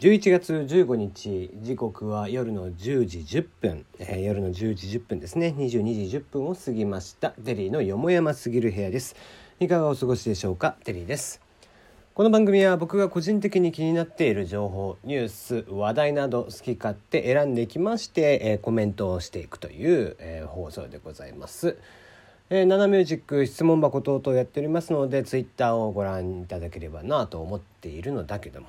11月15日時刻は夜の10時10分、えー、夜の10時10分ですね。22時10分を過ぎました。テリーのよもやますぎる部屋です。いかがお過ごしでしょうか？テリーです。この番組は僕が個人的に気になっている情報ニュース話題など好き勝手選んできまして、えー、コメントをしていくという、えー、放送でございます。えー、ナナミュージック質問箱等々やっておりますのでツイッターをご覧いただければなと思っているのだけども。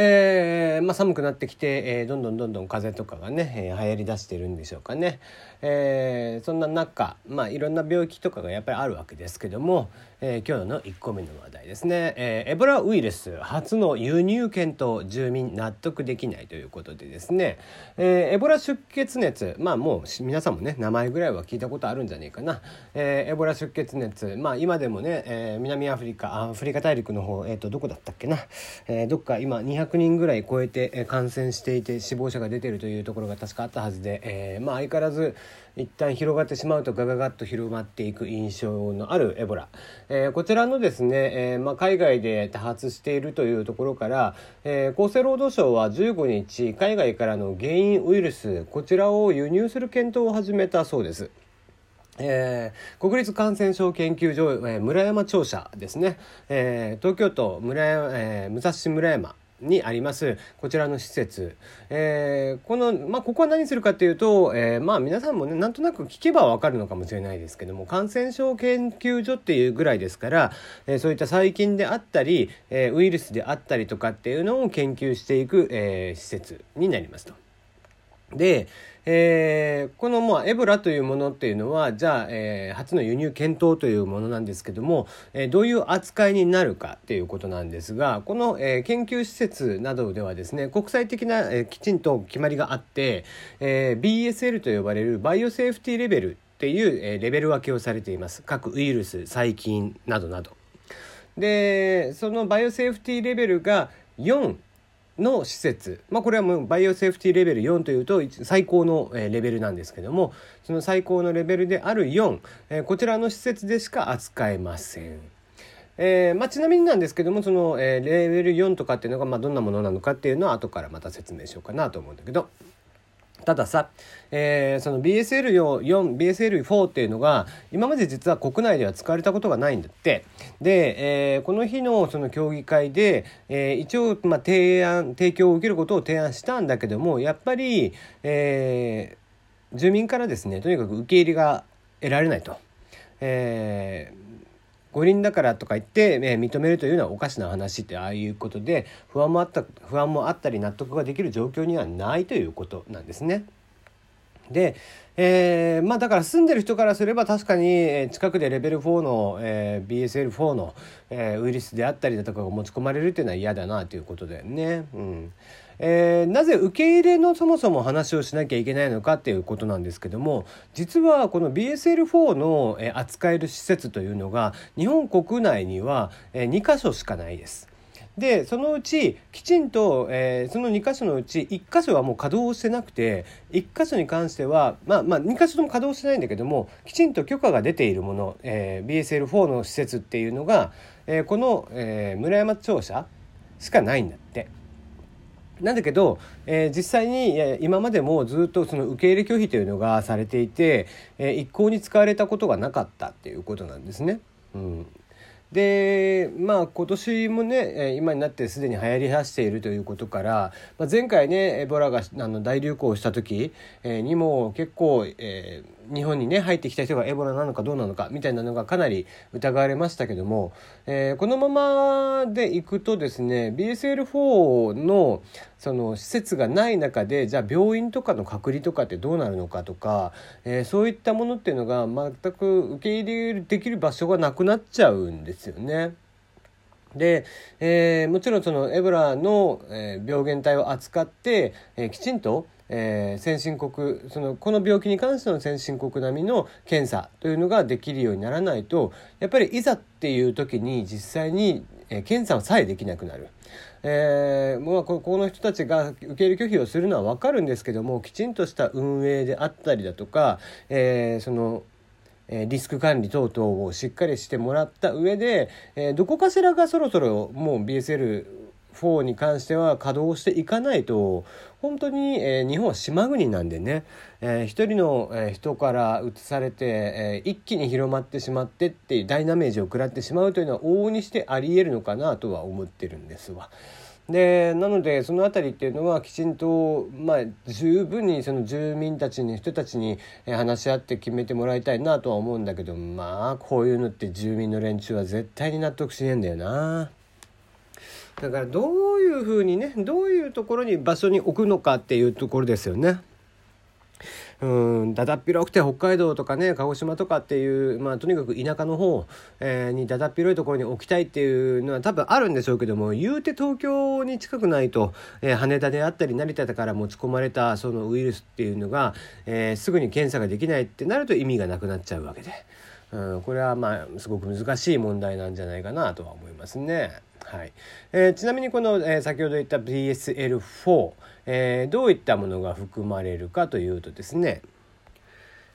えー、まあ、寒くなってきて、えー、どんどんどんどん風邪とかがね、えー、流行りだしてるんでしょうかね、えそんな中、まあ、いろんな病気とかがやっぱりあるわけですけども、え今日の1個目の話題ですね、えエボラウイルス初の輸入検討住民納得できないということでですね、えエボラ出血熱まあもう皆さんもね名前ぐらいは聞いたことあるんじゃねえかな、えエボラ出血熱まあ今でもね、え南アフリカアフリカ大陸の方、えー、とどこだったっけな、えどっか今200 100人ぐらい超えて感染していて死亡者が出ているというところが確かあったはずで、えー、まあ相変わらず一旦広がってしまうとガガガッと広まっていく印象のあるエボラ、えー、こちらのですね、えー、まあ、海外で多発しているというところから、え厚生労働省は15日海外からの原因ウイルスこちらを輸入する検討を始めたそうです。えー、国立感染症研究所、えー、村山庁舎ですね、えー、東京都村山、え武蔵村山にありますこちらの施設、えー、この、まあ、ここは何するかっていうと、えー、まあ皆さんもねなんとなく聞けばわかるのかもしれないですけども感染症研究所っていうぐらいですから、えー、そういった細菌であったり、えウイルスであったりとかっていうのを研究していく、え施設になりますと。で、えー、このまあエボラというものっていうのはじゃあ、えー、初の輸入検討というものなんですけども、えー、どういう扱いになるかっていうことなんですがこの、えー、研究施設などではですね国際的な、えー、きちんと決まりがあって、えー、BSL と呼ばれるバイオセーフティレベルっていう、えー、レベル分けをされています各ウイルス細菌などなど。でそのバイオセーフティレベルが4の施設、まあ、これはもうバイオセーフティーレベル4というと最高のレベルなんですけどもその最高のレベルである4、こちらの施設でしか扱えません。えーまあ、ちなみになんですけどもその、えー、レベル4とかっていうのが、まあ、どんなものなのかっていうのは後からまた説明しようかなと思うんだけど。たださ、えー、その BSL4、BSL4 っていうのが、今まで実は国内では使われたことがないんだって。で、えー、この日のその協議会で、えー、一応、まあ、提案、提供を受けることを提案したんだけども、やっぱり、えー、住民からですね、とにかく受け入れが得られないと。えー五輪だからとか言って、えー、認めるというのはおかしな話ってああいうことで不安もあった不安もあったり納得ができる状況にはないということなんですね。で、えー、まあだから住んでる人からすれば確かに近くでレベル4の、えー、BSL4 の、えー、ウイルスであったりだとかが持ち込まれるっていうのは嫌だなということだよね。うんえー、なぜ受け入れのそもそも話をしなきゃいけないのかっていうことなんですけども実はこの BSL4 のえ扱える施設というのが日本国内には2箇所しかないです。でそのうちきちんと、えー、その2箇所のうち1箇所はもう稼働してなくて1箇所に関してはまあまあ2箇所とも稼働してないんだけどもきちんと許可が出ているもの、えー、BSL4 の施設っていうのが、えー、この、えー、村山庁舎しかないんだって。なんだけど、えー、実際に、え今までもずっとその受け入れ拒否というのがされていて、え、一向に使われたことがなかったっていうことなんですね。うん、でまあ今年もね今になってすでに流行りだしているということから、まあ、前回ねエボラがあの大流行した時、にも結構、えー日本にね入ってきた人がエボラなのかどうなのかみたいなのがかなり疑われましたけども、えー、このままでいくとですね BSL4 のその施設がない中でじゃあ病院とかの隔離とかってどうなるのかとか、えー、そういったものっていうのが全く受け入れできる場所がなくなっちゃうんですよね。で、えー、もちろんそのエボラの、え病原体を扱って、えきちんとえー、先進国そのこの病気に関しての先進国並みの検査というのができるようにならないとやっぱりいざっていう時に実際に、えー、検査さえできなくなる。えー、まあ、ここの人たちが受け入れ拒否をするのは分かるんですけどもきちんとした運営であったりだとか、えー、そのリスク管理等々をしっかりしてもらった上で、えどこかしらがそろそろもう BSL 4に関しては稼働していかないと本当に、えー、日本は島国なんでね、えー、一人の、えー、人から移されて、えー、一気に広まってしまってっていう大ダメージを食らってしまうというのは往々にしてありえるのかなとは思ってるんですわ。でなのでその辺りっていうのはきちんと、まあ、十分にその住民たちに人たちに話し合って決めてもらいたいなとは思うんだけどまあこういうのって住民の連中は絶対に納得しねえんだよな。だからどういうふうにねどういうところに場所に置くのかっていうところですよね。うんだだっ広くて北海道とかね鹿児島とかっていう、まあ、とにかく田舎の方、えー、にだだっ広いところに置きたいっていうのは多分あるんでしょうけども言うて東京に近くないと、えー、羽田であったり成田から持ち込まれたそのウイルスっていうのが、えー、すぐに検査ができないってなると意味がなくなっちゃうわけで。うん、これはまあすごく難しい問題なんじゃないかなとは思いますね。はい。えー、ちなみにこの、えー、先ほど言った BSL4、えー、どういったものが含まれるかというとですね。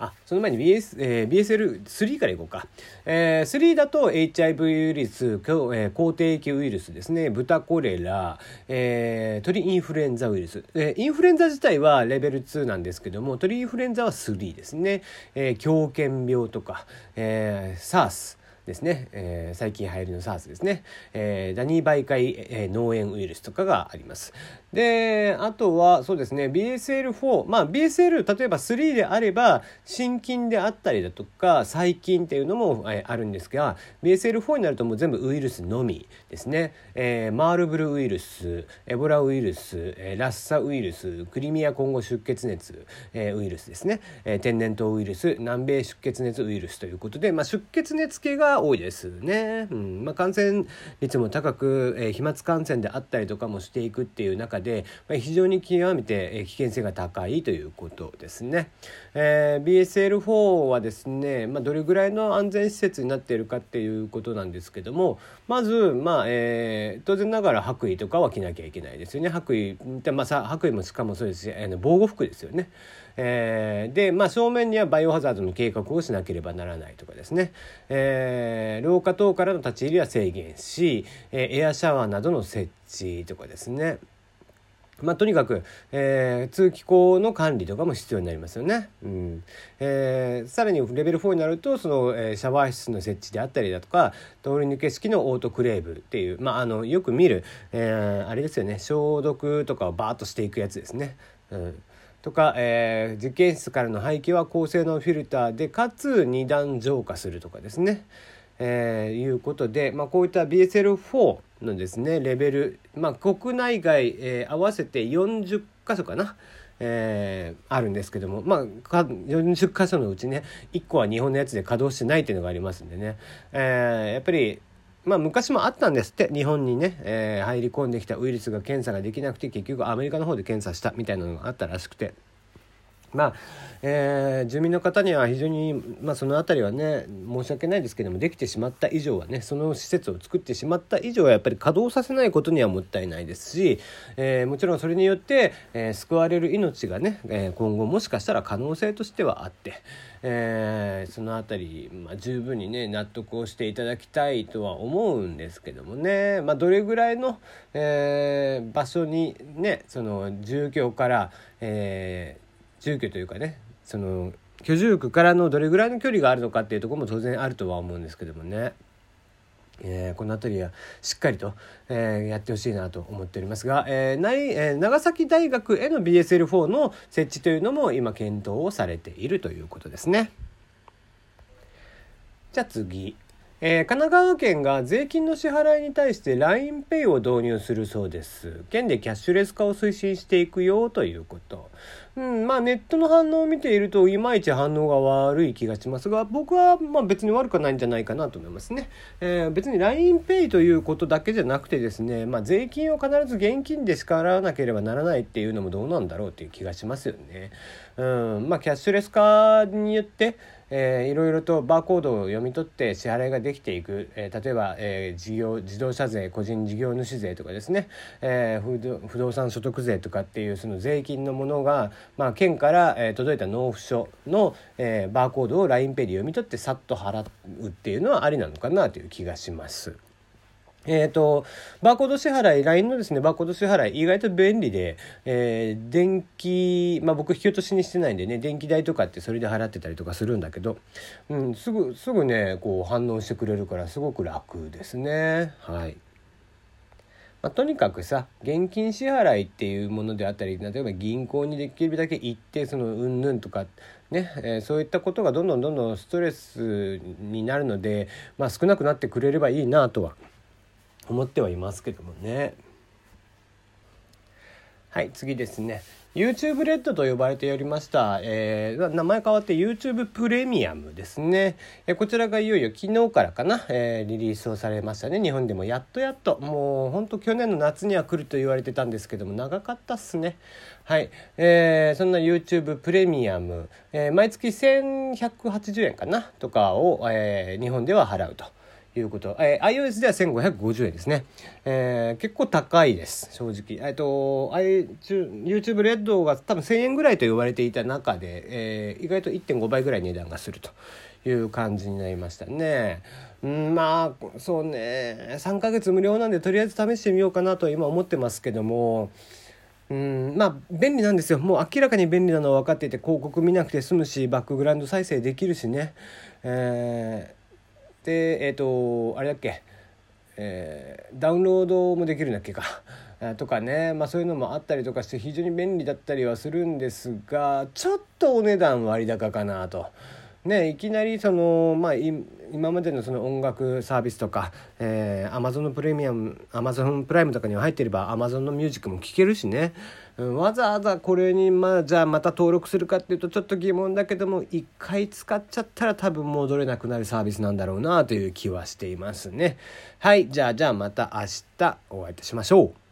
あその前に BS、えー、BSL3 からいこうか、えー、3だと HIV ウイルス、えー、抗定域ウイルスですね。豚コレラ、えー、鳥インフルエンザウイルス、えー、インフルエンザ自体はレベル2なんですけども鳥インフルエンザは3ですね、えー、狂犬病とか、えー、SARS ですね、えー、最近流行りの SARS ですね、えー、ダニ媒介、えー、脳炎ウイルスとかがあります。であとはそうですね BSL4 まあ BSL 例えば3であれば心筋であったりだとか細菌っていうのも、あるんですが BSL4 になるともう全部ウイルスのみですね、えー、マールブルウイルスエボラウイルス、ラッサウイルスクリミア今後出血熱、えー、ウイルスですね、えー、天然痘ウイルス南米出血熱ウイルスということで、まあ、出血熱系が多いですね、うん。まあ、感染率も高く、えー、飛沫感染であったりとかもしていくっていう中で、まあ、非常に極めて危険性が高いということですね。えー、BSL4 はですね、まあ、どれぐらいの安全施設になっているかっていうことなんですけどもまず、まあえー、当然ながら白衣とかは着なきゃいけないですよね白衣で、まあ、さ白衣もしかもそうですし、えー、防護服ですよね。えー、で、まあ、正面にはバイオハザードの計画をしなければならないとかですね、えー、廊下等からの立ち入りは制限し、えー、エアシャワーなどの設置とかですねまあ、とにかく、えー、通気口の管理とかも必要になりますよね。うんえー、さらにレベル4になるとその、えー、シャワー室の設置であったりだとか通り抜け式のオートクレーブっていう、まあ、あのよく見る、え、あれですよね消毒とかをバーッとしていくやつですね。うんとか、え、実験室からの排気は高性能フィルターでかつ二段浄化するとかですね、えー、いうことで、まあ、こういった BSL4 のですねレベル、まあ、国内外、えー、合わせて40箇所かな。えー、あるんですけどもまあ40箇所のうちね1個は日本のやつで稼働してないっていうのがありますんでね、えー、やっぱりまあ昔もあったんですって日本にね、えー、入り込んできたウイルスが検査ができなくて結局アメリカの方で検査したみたいなのがあったらしくて。まあえー、住民の方には非常に、まあ、その辺りはね申し訳ないですけどもできてしまった以上はねその施設を作ってしまった以上はやっぱり稼働させないことにはもったいないですし、えー、もちろんそれによって、えー、救われる命がね、え今後もしかしたら可能性としてはあって、えその辺り、まあ、十分にね納得をしていただきたいとは思うんですけどもね、まあ、どれぐらいの、え場所にねその住居から、えー住居というかねその居住区からのどれぐらいの距離があるのかっていうとこも当然あるとは思うんですけどもね。えー、この辺りはしっかりと、えー、やってほしいなと思っておりますが、えーないえー、長崎大学への BSL4 の設置というのも今検討をされているということですね。じゃあ次。えー、神奈川県が税金の支払いに対して LINEPay を導入するそうです。県でキャッシュレス化を推進していくよということ。うん、まあネットの反応を見ているといまいち反応が悪い気がしますが僕はまあ別に悪くはないんじゃないかなと思いますね。えー、別に LINEPay ということだけじゃなくてですね、まあ、税金を必ず現金で支払わなければならないっていうのもどうなんだろうっていう気がしますよね。うんまあ、キャッシュレス化によってえー、いろいろとバーコードを読み取って支払いができていく、えー、例えば、えー、事業自動車税個人事業主税とかですね、えー、不動産所得税とかっていうその税金のものが、まあ、県から、えー、届いた納付書の、えー、バーコードを LINEPay で読み取ってさっと払うっていうのはありなのかなという気がします。えっ、ー、と、バーコード支払い、LINE のですね、バーコード支払い、意外と便利で、えー、電気、まあ僕引き落としにしてないんでね、電気代とかってそれで払ってたりとかするんだけど、うん、すぐ、すぐね、こう反応してくれるからすごく楽ですね。はい。まあ、とにかくさ現金支払いっていうものであったり例えば銀行にできるだけ行ってそのうんぬんとかね、えー、そういったことがどんどんどんどんストレスになるので、まあ、少なくなってくれればいいなとは思ってはいますけどもね。はい次ですね。YouTube レッドと呼ばれておりました、えー、名前変わって YouTube プレミアムですね、えー、こちらがいよいよ昨日からかな、えー、リリースをされましたね。日本でもやっとやっと。もうほんと去年の夏には来ると言われてたんですけども長かったっすね。はい、えー、そんな YouTube プレミアム、えー、毎月1180円かなとかを、えー、日本では払うと。いうこと。えー、iOS では1550円ですね。えー、結構高いです、正直。えっ、ー、と、YouTube レッドが多分1000円ぐらいと言われていた中で、えー、意外と1.5倍ぐらい値段がするという感じになりましたね。うん、まあ、そうね、3ヶ月無料なんでとりあえず試してみようかなと今思ってますけども、うんまあ便利なんですよもう明らかに便利なのは分かっていて広告見なくて済むしバックグラウンド再生できるしね、えでえっ、ー、とあれだっけ、えー、ダウンロードもできるんだっけか とかね、まあ、そういうのもあったりとかして非常に便利だったりはするんですがちょっとお値段割高かなと。ね、いきなりその、まあ、今までのその音楽サービスとか、えー、Amazon のプレミアム Amazon プライムとかには入ってれば Amazon のミュージックも聴けるしね、うん、わざわざこれに、まあ、じゃあまた登録するかっていうとちょっと疑問だけども一回使っちゃったら多分戻れなくなるサービスなんだろうなという気はしていますね。はいじゃあじゃあまた明日お会いいたしましょう。